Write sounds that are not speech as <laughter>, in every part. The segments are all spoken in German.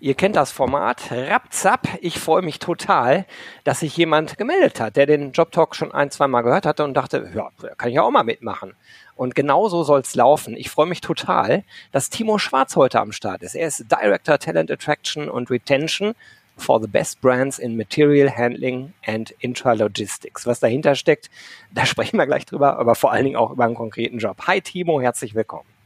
Ihr kennt das Format. Rapzap. Ich freue mich total, dass sich jemand gemeldet hat, der den Job Talk schon ein, zwei Mal gehört hatte und dachte, ja, kann ich auch mal mitmachen. Und genau so soll es laufen. Ich freue mich total, dass Timo Schwarz heute am Start ist. Er ist Director Talent Attraction und Retention for the best brands in Material Handling and Intralogistics. Was dahinter steckt, da <laughs> sprechen wir gleich drüber, aber vor allen Dingen auch über einen konkreten Job. Hi Timo, herzlich willkommen.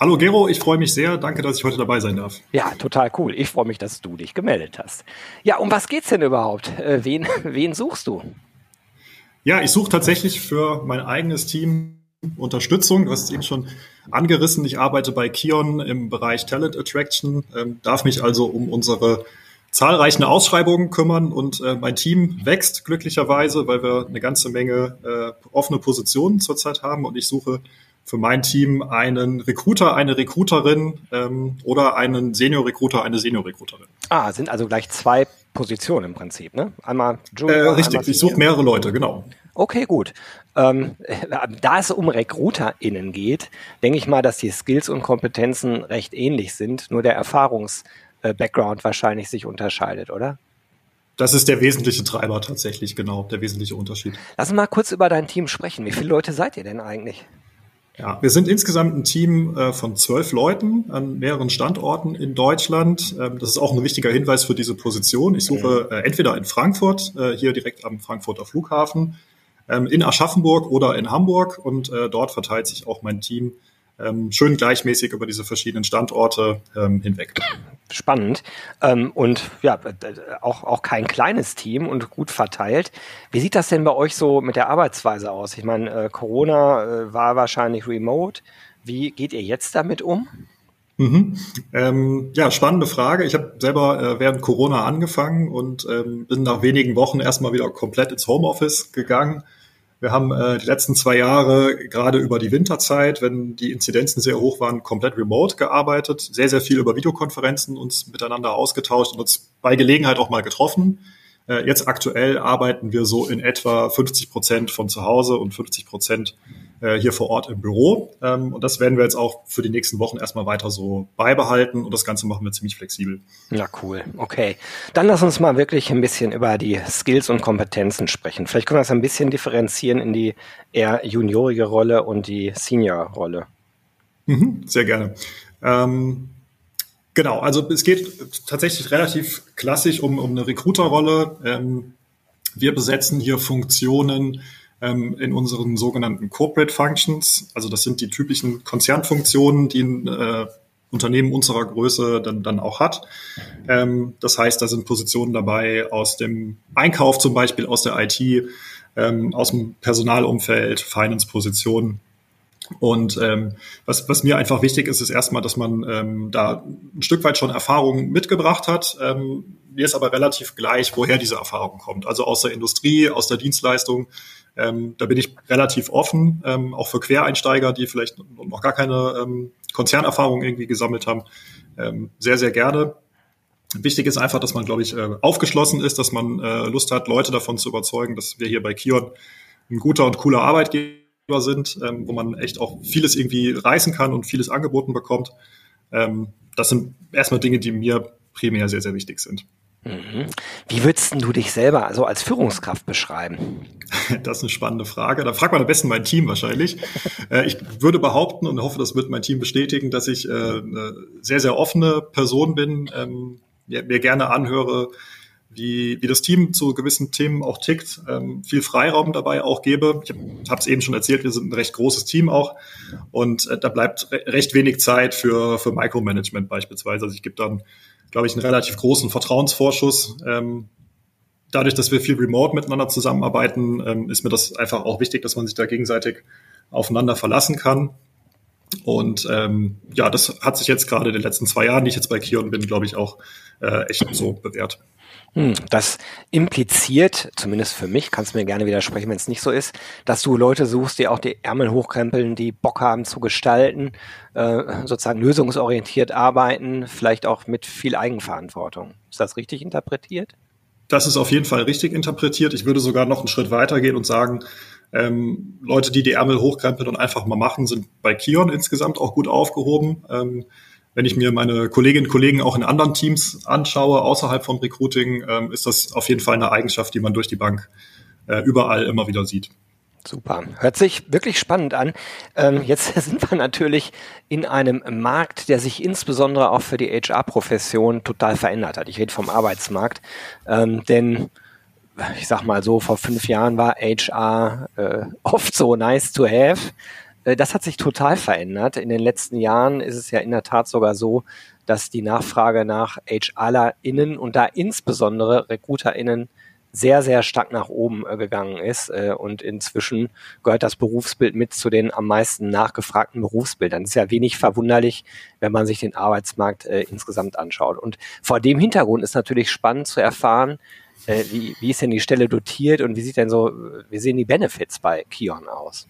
Hallo Gero, ich freue mich sehr. Danke, dass ich heute dabei sein darf. Ja, total cool. Ich freue mich, dass du dich gemeldet hast. Ja, um was geht's denn überhaupt? Äh, wen, <laughs> wen suchst du? Ja, ich suche tatsächlich für mein eigenes Team Unterstützung. Du hast es eben schon angerissen. Ich arbeite bei Kion im Bereich Talent Attraction, ähm, darf mich also um unsere zahlreichen Ausschreibungen kümmern und äh, mein Team wächst glücklicherweise, weil wir eine ganze Menge äh, offene Positionen zurzeit haben und ich suche für mein Team einen Recruiter, eine Recruiterin ähm, oder einen Senior-Recruiter, eine Senior-Recruiterin. Ah, sind also gleich zwei Positionen im Prinzip, ne? Einmal Junior, äh, Richtig, einmal ich suche mehrere Leute, genau. Okay, gut. Ähm, <laughs> da es um RecruiterInnen geht, denke ich mal, dass die Skills und Kompetenzen recht ähnlich sind, nur der Erfahrungs-Background wahrscheinlich sich unterscheidet, oder? Das ist der wesentliche Treiber tatsächlich, genau, der wesentliche Unterschied. Lass uns mal kurz über dein Team sprechen. Wie viele Leute seid ihr denn eigentlich? Ja, wir sind insgesamt ein Team äh, von zwölf Leuten an mehreren Standorten in Deutschland. Ähm, das ist auch ein wichtiger Hinweis für diese Position. Ich suche äh, entweder in Frankfurt, äh, hier direkt am Frankfurter Flughafen, ähm, in Aschaffenburg oder in Hamburg und dort verteilt sich auch mein Team ähm, schön gleichmäßig über diese verschiedenen Standorte hinweg. Spannend. Ähm, und ja, auch, auch kein kleines Team und gut verteilt. Wie sieht das denn bei euch so mit der Arbeitsweise aus? Ich meine, äh, Corona äh, war wahrscheinlich remote. Wie geht ihr jetzt damit um? Mhm. Ähm, ja, spannende Frage. Ich habe selber äh, während Corona angefangen und ähm, bin nach wenigen Wochen erstmal wieder komplett ins Homeoffice gegangen wir haben äh, die letzten zwei Jahre gerade über die Winterzeit, wenn die Inzidenzen sehr hoch waren, komplett remote gearbeitet, sehr, sehr viel über Videokonferenzen uns miteinander ausgetauscht und uns bei Gelegenheit auch mal getroffen. Äh, jetzt aktuell arbeiten wir so in etwa 50 Prozent von zu Hause und 50 Prozent äh, hier vor Ort im Büro. Ähm, und das werden wir jetzt auch für die nächsten Wochen erstmal weiter so beibehalten und das Ganze machen wir ziemlich flexibel. Ja, cool. Okay. Dann lass uns mal wirklich ein bisschen über die Skills und Kompetenzen sprechen. Vielleicht können wir das ein bisschen differenzieren in die eher juniorige Rolle und die Senior-Rolle. Mhm, sehr gerne. Ähm, Genau, also es geht tatsächlich relativ klassisch um, um eine Recruiter-Rolle. Ähm, wir besetzen hier Funktionen, ähm, in unseren sogenannten Corporate Functions. Also das sind die typischen Konzernfunktionen, die ein äh, Unternehmen unserer Größe dann, dann auch hat. Ähm, das heißt, da sind Positionen dabei aus dem Einkauf zum Beispiel, aus der IT, ähm, aus dem Personalumfeld, Finance-Positionen. Und ähm, was, was mir einfach wichtig ist, ist erstmal, dass man ähm, da ein Stück weit schon Erfahrung mitgebracht hat. Ähm, mir ist aber relativ gleich, woher diese Erfahrung kommt. Also aus der Industrie, aus der Dienstleistung. Ähm, da bin ich relativ offen, ähm, auch für Quereinsteiger, die vielleicht noch gar keine ähm, Konzernerfahrung irgendwie gesammelt haben. Ähm, sehr, sehr gerne. Wichtig ist einfach, dass man, glaube ich, äh, aufgeschlossen ist, dass man äh, Lust hat, Leute davon zu überzeugen, dass wir hier bei Kion ein guter und cooler Arbeitgeber sind, ähm, wo man echt auch vieles irgendwie reißen kann und vieles angeboten bekommt. Ähm, das sind erstmal Dinge, die mir primär sehr, sehr wichtig sind. Mhm. Wie würdest du dich selber also als Führungskraft beschreiben? <laughs> Das ist eine spannende Frage. Da fragt man am besten mein Team wahrscheinlich. <laughs> Äh, ich würde behaupten und hoffe, das wird mein Team bestätigen, dass ich äh, eine sehr, sehr offene Person bin, ähm, mir gerne anhöre, wie, wie das Team zu gewissen Themen auch tickt, ähm, viel Freiraum dabei auch gebe. Ich habe es eben schon erzählt, wir sind ein recht großes Team auch und äh, da bleibt recht wenig Zeit für, für Micromanagement beispielsweise. Also ich gebe dann glaube ich, einen relativ großen Vertrauensvorschuss. Ähm, dadurch, dass wir viel remote miteinander zusammenarbeiten, ähm, ist mir das einfach auch wichtig, dass man sich da gegenseitig aufeinander verlassen kann. Und ähm, ja, das hat sich jetzt gerade in den letzten zwei Jahren, die ich jetzt bei Kion bin, glaube ich, auch äh, echt so bewährt. Hm, das impliziert, zumindest für mich, kannst du mir gerne widersprechen, wenn es nicht so ist, dass du Leute suchst, die auch die Ärmel hochkrempeln, die Bock haben zu gestalten, äh, sozusagen lösungsorientiert arbeiten, vielleicht auch mit viel Eigenverantwortung. Ist das richtig interpretiert? Das ist auf jeden Fall richtig interpretiert. Ich würde sogar noch einen Schritt weitergehen und sagen, ähm, Leute, die die Ärmel hochkrempeln und einfach mal machen, sind bei Kion insgesamt auch gut aufgehoben. Ähm, wenn ich mir meine Kolleginnen und Kollegen auch in anderen Teams anschaue, außerhalb vom Recruiting, ähm, ist das auf jeden Fall eine Eigenschaft, die man durch die Bank äh, überall immer wieder sieht. Super. Hört sich wirklich spannend an. Ähm, jetzt <laughs> sind wir natürlich in einem Markt, der sich insbesondere auch für die HR-Profession total verändert hat. Ich rede vom Arbeitsmarkt. Ähm, denn ich sag mal so, vor fünf Jahren war HR äh, oft so nice to have. Äh, das hat sich total verändert. In den letzten Jahren ist es ja in der Tat sogar so, dass die Nachfrage nach HRlerInnen und da insbesondere RecruiterInnen sehr, sehr stark nach oben äh, gegangen ist. Äh, und inzwischen gehört das Berufsbild mit zu den am meisten nachgefragten Berufsbildern. Das ist ja wenig verwunderlich, wenn man sich den Arbeitsmarkt insgesamt anschaut. Und vor dem Hintergrund ist natürlich spannend zu erfahren, wie, wie ist denn die Stelle dotiert und wie sieht denn so, wie sehen die Benefits bei Kion aus?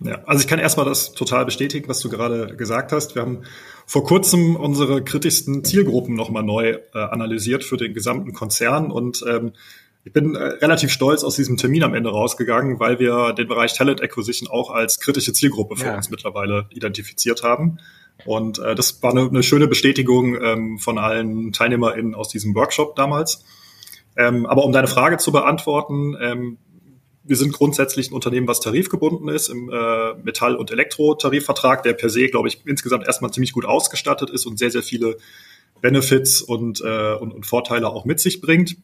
Ja, also ich kann erstmal das total bestätigen, was du gerade gesagt hast. Wir haben vor kurzem unsere kritischsten Zielgruppen nochmal neu äh, analysiert für den gesamten Konzern und ähm, ich bin äh, relativ stolz aus diesem Termin am Ende rausgegangen, weil wir den Bereich Talent Acquisition auch als kritische Zielgruppe für ja. uns mittlerweile identifiziert haben. Und äh, das war eine, eine schöne Bestätigung ähm, von allen TeilnehmerInnen aus diesem Workshop damals. Ähm, aber um deine Frage zu beantworten, ähm, wir sind grundsätzlich ein Unternehmen, was tarifgebunden ist im äh, Metall- und Elektrotarifvertrag, der per se, glaube ich, insgesamt erstmal ziemlich gut ausgestattet ist und sehr, sehr viele Benefits und, äh, und, und Vorteile auch mit sich bringt.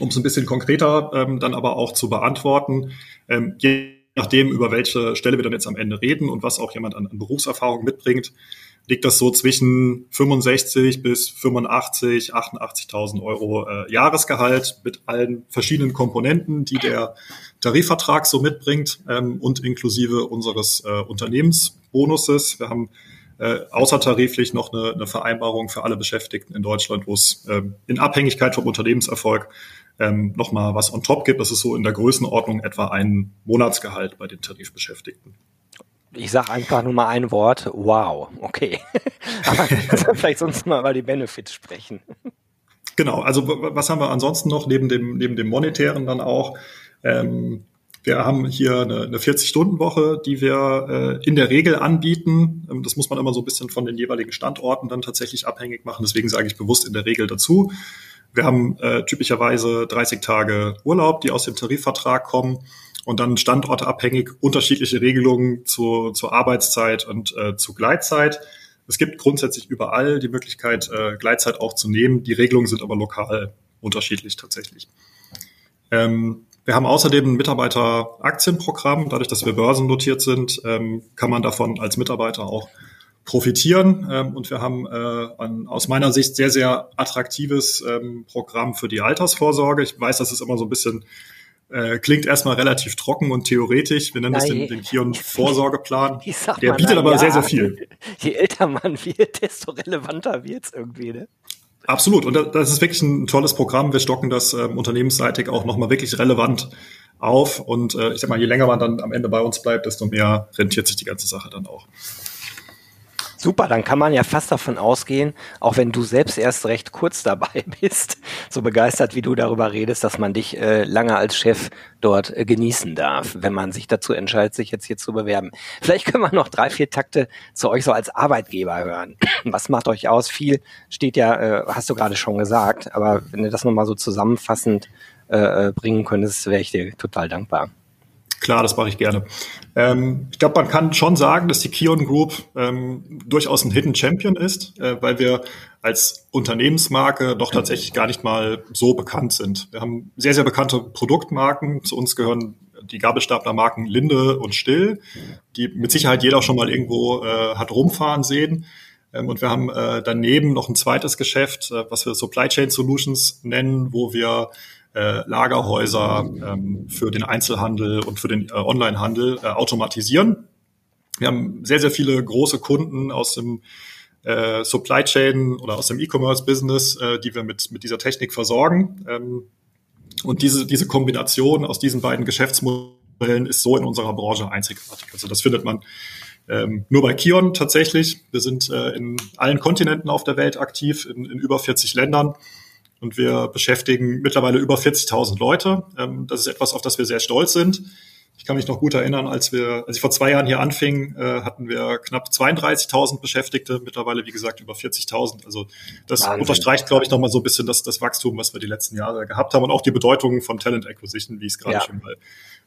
Um es ein bisschen konkreter ähm, dann aber auch zu beantworten, ähm, je nachdem, über welche Stelle wir dann jetzt am Ende reden und was auch jemand an, an Berufserfahrung mitbringt, liegt das so zwischen 65 bis 85, 88.000 Euro äh, Jahresgehalt mit allen verschiedenen Komponenten, die der Tarifvertrag so mitbringt ähm, und inklusive unseres äh, Unternehmensbonuses. Wir haben äh, außertariflich noch eine, eine Vereinbarung für alle Beschäftigten in Deutschland, wo es ähm, in Abhängigkeit vom Unternehmenserfolg ähm, nochmal was on top gibt. Das ist so in der Größenordnung etwa ein Monatsgehalt bei den Tarifbeschäftigten. Ich sage einfach nur mal ein Wort. Wow. Okay. <laughs> Aber <laughs> vielleicht sonst mal über die Benefits sprechen. Genau. Also was haben wir ansonsten noch neben dem neben dem monetären dann auch? Ähm, wir haben hier eine, eine 40-Stunden-Woche, die wir äh, in der Regel anbieten. Ähm, das muss man immer so ein bisschen von den jeweiligen Standorten dann tatsächlich abhängig machen. Deswegen sage ich bewusst in der Regel dazu. Wir haben äh, typischerweise 30 Tage Urlaub, die aus dem Tarifvertrag kommen und dann standortabhängig unterschiedliche Regelungen zu, zur Arbeitszeit und äh, zu Gleitzeit. Es gibt grundsätzlich überall die Möglichkeit, äh, Gleitzeit auch zu nehmen. Die Regelungen sind aber lokal unterschiedlich tatsächlich. Ähm, wir haben außerdem ein Mitarbeiteraktienprogramm. Dadurch, dass wir börsennotiert sind, ähm, kann man davon als Mitarbeiter auch profitieren. Ähm, und wir haben äh, ein aus meiner Sicht sehr, sehr attraktives ähm, Programm für die Altersvorsorge. Ich weiß, das ist immer so ein bisschen äh, klingt erstmal relativ trocken und theoretisch. Wir nennen das den, den Kion Vorsorgeplan. <laughs> Der bietet aber ja, sehr, sehr viel. <laughs> Je älter man wird, desto relevanter wird's irgendwie, ne? Absolut. Und das ist wirklich ein tolles Programm. Wir stocken das ähm, unternehmensseitig auch nochmal wirklich relevant auf. Und äh, ich sag mal, je länger man dann am Ende bei uns bleibt, desto mehr rentiert sich die ganze Sache dann auch. Super, dann kann man ja fast davon ausgehen, auch wenn du selbst erst recht kurz <laughs> dabei bist, so begeistert wie du darüber redest, dass man dich äh, lange als Chef dort äh, genießen darf, wenn man sich dazu entscheidet, sich jetzt hier zu bewerben. Vielleicht können wir noch drei, vier Takte zu euch so als Arbeitgeber hören. <clears throat> Was macht euch aus? Viel steht ja, äh, hast du gerade schon gesagt, aber wenn du das nochmal so zusammenfassend äh, äh, bringen könntest, wäre ich dir total dankbar. Klar, das mache ich gerne. Ähm, ich glaube, man kann schon sagen, dass die Kion Group ähm, durchaus ein Hidden Champion ist, äh, weil wir als Unternehmensmarke doch tatsächlich gar nicht mal so bekannt sind. Wir haben sehr, sehr bekannte Produktmarken. Zu uns gehören die Gabelstaplermarken Linde und Still, die mit Sicherheit jeder schon mal irgendwo äh, hat rumfahren sehen. Ähm, und wir haben äh, daneben noch ein zweites Geschäft, äh, was wir Supply Chain Solutions nennen, wo wir äh, Lagerhäuser ähm, für den Einzelhandel und für den äh, Onlinehandel äh, automatisieren. Wir haben sehr, sehr viele große Kunden aus dem äh, Supply Chain oder aus dem E-Commerce-Business, äh, die wir mit, mit dieser Technik versorgen. Ähm, und diese, diese Kombination aus diesen beiden Geschäftsmodellen ist so in unserer Branche einzigartig. Also das findet man ähm, nur bei Kion tatsächlich. Wir sind äh, in allen Kontinenten auf der Welt aktiv, in, in über 40 Ländern. Und wir beschäftigen mittlerweile über 40.000 Leute. Ähm, das ist etwas, auf das wir sehr stolz sind. Ich kann mich noch gut erinnern, als wir, als ich vor zwei Jahren hier anfing, äh, hatten wir knapp 32.000 Beschäftigte, mittlerweile wie gesagt über 40.000. Also das Wahnsinn. unterstreicht, glaube ich, nochmal so ein bisschen das, das Wachstum, was wir die letzten Jahre gehabt haben und auch die Bedeutung von Talent Acquisition, wie ich es gerade ja. schon mal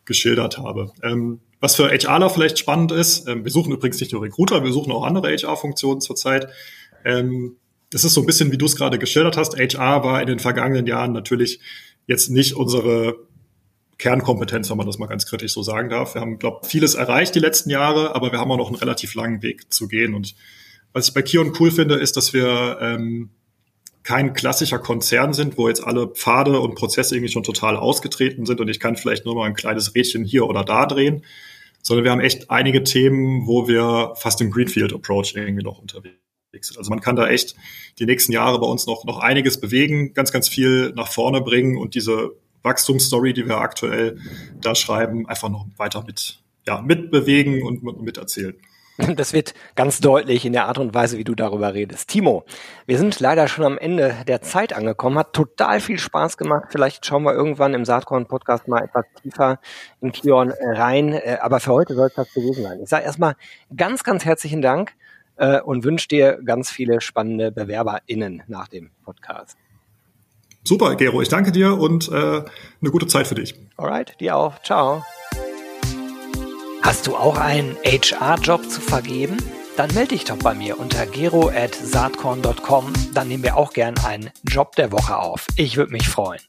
geschildert habe. Ähm, was für HRler vielleicht spannend ist, ähm, wir suchen übrigens nicht nur Recruiter, wir suchen auch andere HR-Funktionen zurzeit. Ähm, das ist so ein bisschen, wie du es gerade geschildert hast. HR war in den vergangenen Jahren natürlich jetzt nicht unsere Kernkompetenz, wenn man das mal ganz kritisch so sagen darf. Wir haben, glaube vieles erreicht die letzten Jahre, aber wir haben auch noch einen relativ langen Weg zu gehen. Und was ich bei Kion cool finde, ist, dass wir ähm, kein klassischer Konzern sind, wo jetzt alle Pfade und Prozesse irgendwie schon total ausgetreten sind und ich kann vielleicht nur mal ein kleines Rädchen hier oder da drehen, sondern wir haben echt einige Themen, wo wir fast im Greenfield-Approach irgendwie noch unterwegs Also man kann da echt die nächsten Jahre bei uns noch, noch einiges bewegen, ganz, ganz viel nach vorne bringen und diese Wachstumsstory, die wir aktuell da schreiben, einfach noch weiter mit, ja, mitbewegen und miterzählen. Das wird ganz deutlich in der Art und Weise, wie du darüber redest. Timo, wir sind leider schon am Ende der Zeit angekommen. Hat total viel Spaß gemacht. Vielleicht schauen wir irgendwann im Saatkorn-Podcast mal etwas tiefer in Kion rein. Äh, aber für heute soll es das gewesen sein. Ich sage erstmal ganz, ganz herzlichen Dank äh, und wünsche dir ganz viele spannende BewerberInnen nach dem Podcast. Super, Gero, ich danke dir und äh, eine gute Zeit für dich. Alright, dir auch. Ciao. Hast du auch einen HR-Job zu vergeben? Dann melde dich doch bei mir unter gero at saatkorn.com. Dann nehmen wir auch gern einen Job der Woche auf. Ich würde mich freuen.